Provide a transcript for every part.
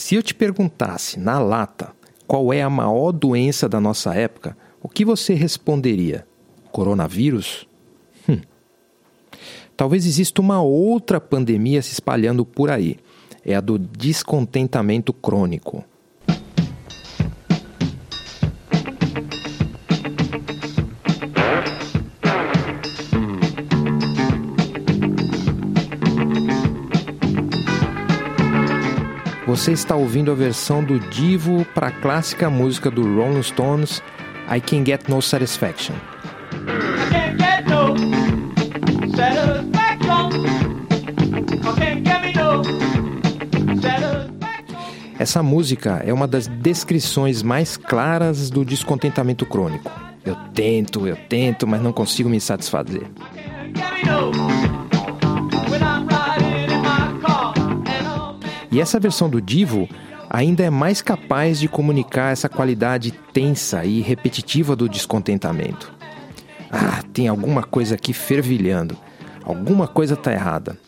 Se eu te perguntasse na lata qual é a maior doença da nossa época, o que você responderia? Coronavírus? Hum. Talvez exista uma outra pandemia se espalhando por aí. É a do descontentamento crônico. Você está ouvindo a versão do Divo para a clássica música do Rolling Stones, I Can Get No Satisfaction. Essa música é uma das descrições mais claras do descontentamento crônico. Eu tento, eu tento, mas não consigo me satisfazer. E essa versão do Divo ainda é mais capaz de comunicar essa qualidade tensa e repetitiva do descontentamento. Ah, tem alguma coisa aqui fervilhando. Alguma coisa está errada.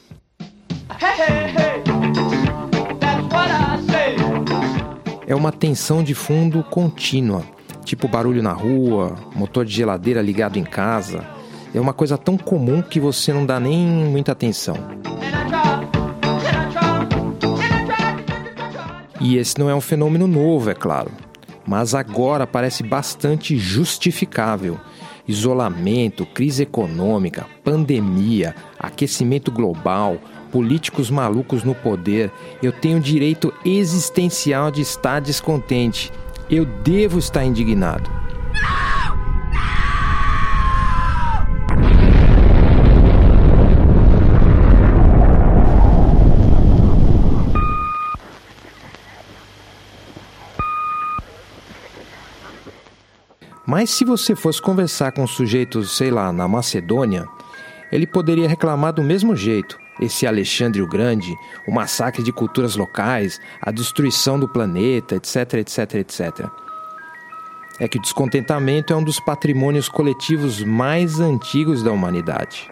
É uma tensão de fundo contínua, tipo barulho na rua, motor de geladeira ligado em casa. É uma coisa tão comum que você não dá nem muita atenção. E esse não é um fenômeno novo, é claro, mas agora parece bastante justificável. Isolamento, crise econômica, pandemia, aquecimento global, políticos malucos no poder. Eu tenho direito existencial de estar descontente. Eu devo estar indignado. Mas se você fosse conversar com um sujeito, sei lá, na Macedônia, ele poderia reclamar do mesmo jeito. Esse Alexandre o Grande, o massacre de culturas locais, a destruição do planeta, etc, etc, etc. É que o descontentamento é um dos patrimônios coletivos mais antigos da humanidade.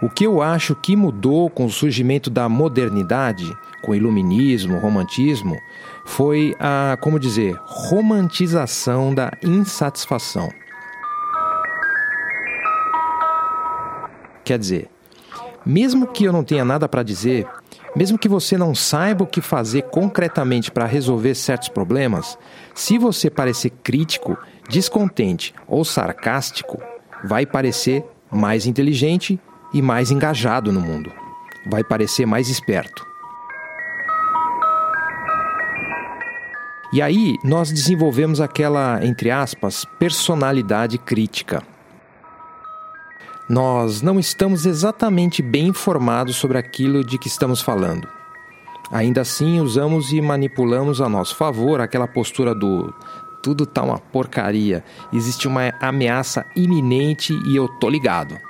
O que eu acho que mudou com o surgimento da modernidade, com o iluminismo, romantismo, foi a, como dizer, romantização da insatisfação. Quer dizer, mesmo que eu não tenha nada para dizer, mesmo que você não saiba o que fazer concretamente para resolver certos problemas, se você parecer crítico, descontente ou sarcástico, vai parecer mais inteligente e mais engajado no mundo. Vai parecer mais esperto. E aí nós desenvolvemos aquela, entre aspas, personalidade crítica. Nós não estamos exatamente bem informados sobre aquilo de que estamos falando. Ainda assim, usamos e manipulamos a nosso favor aquela postura do tudo tá uma porcaria, existe uma ameaça iminente e eu tô ligado.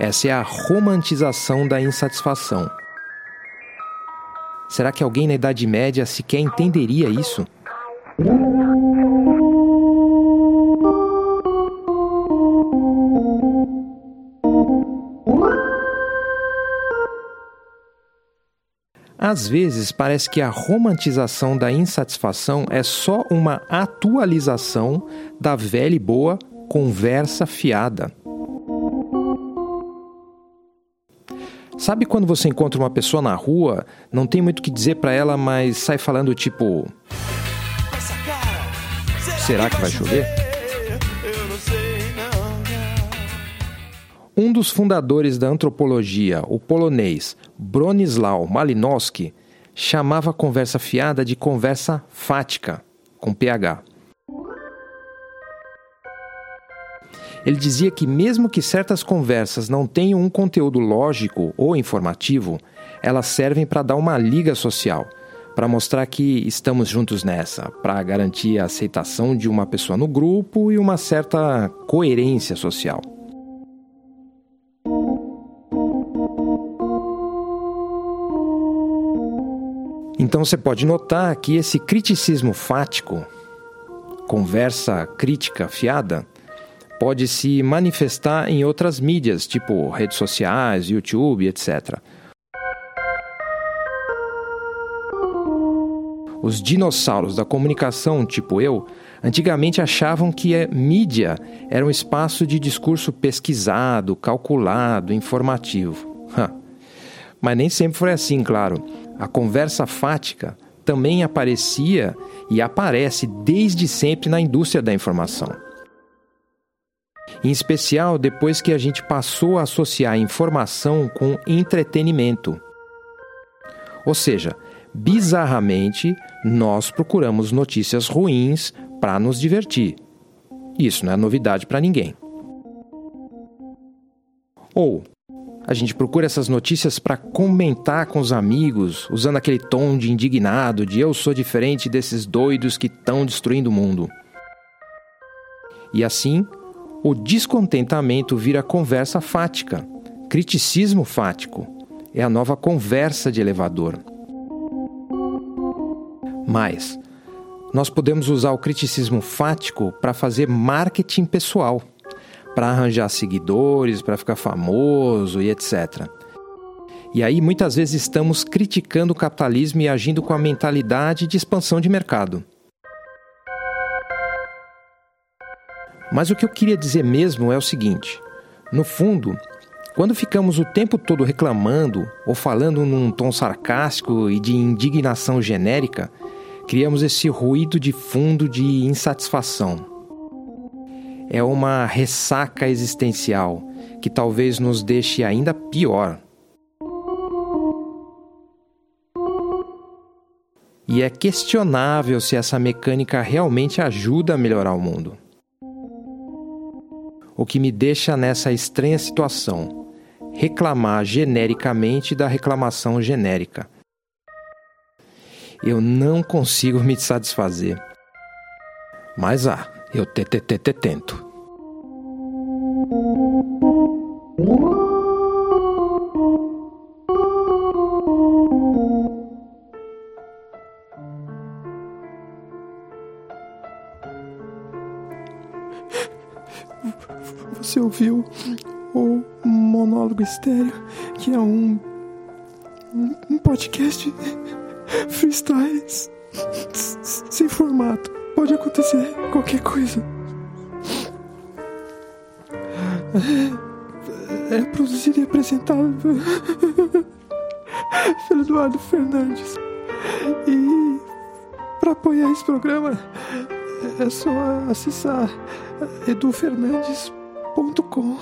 Essa é a romantização da insatisfação. Será que alguém na Idade Média sequer entenderia isso? Às vezes parece que a romantização da insatisfação é só uma atualização da velha e boa conversa fiada. Sabe quando você encontra uma pessoa na rua, não tem muito o que dizer para ela, mas sai falando tipo: Será que vai chover? Um dos fundadores da antropologia, o polonês Bronisław Malinowski, chamava a conversa fiada de conversa fática, com PH. Ele dizia que, mesmo que certas conversas não tenham um conteúdo lógico ou informativo, elas servem para dar uma liga social, para mostrar que estamos juntos nessa, para garantir a aceitação de uma pessoa no grupo e uma certa coerência social. Então você pode notar que esse criticismo fático, conversa crítica fiada, pode se manifestar em outras mídias, tipo redes sociais, YouTube, etc. Os dinossauros da comunicação, tipo eu, antigamente achavam que a mídia era um espaço de discurso pesquisado, calculado, informativo. Mas nem sempre foi assim, claro. A conversa fática também aparecia e aparece desde sempre na indústria da informação. Em especial depois que a gente passou a associar informação com entretenimento. Ou seja, bizarramente, nós procuramos notícias ruins para nos divertir. Isso não é novidade para ninguém. Ou a gente procura essas notícias para comentar com os amigos, usando aquele tom de indignado, de eu sou diferente desses doidos que estão destruindo o mundo. E assim, o descontentamento vira conversa fática, criticismo fático. É a nova conversa de elevador. Mas nós podemos usar o criticismo fático para fazer marketing pessoal para arranjar seguidores, para ficar famoso e etc. E aí muitas vezes estamos criticando o capitalismo e agindo com a mentalidade de expansão de mercado. Mas o que eu queria dizer mesmo é o seguinte: no fundo, quando ficamos o tempo todo reclamando ou falando num tom sarcástico e de indignação genérica, criamos esse ruído de fundo de insatisfação é uma ressaca existencial que talvez nos deixe ainda pior. E é questionável se essa mecânica realmente ajuda a melhorar o mundo. O que me deixa nessa estranha situação: reclamar genericamente da reclamação genérica. Eu não consigo me satisfazer. Mas ah, eu te, te, te, te tento. Você ouviu o monólogo estéreo, que é um, um podcast freestyle sem formato pode acontecer qualquer coisa. É, é produzido e apresentado pelo Eduardo Fernandes. E para apoiar esse programa é só acessar edufernandes.com.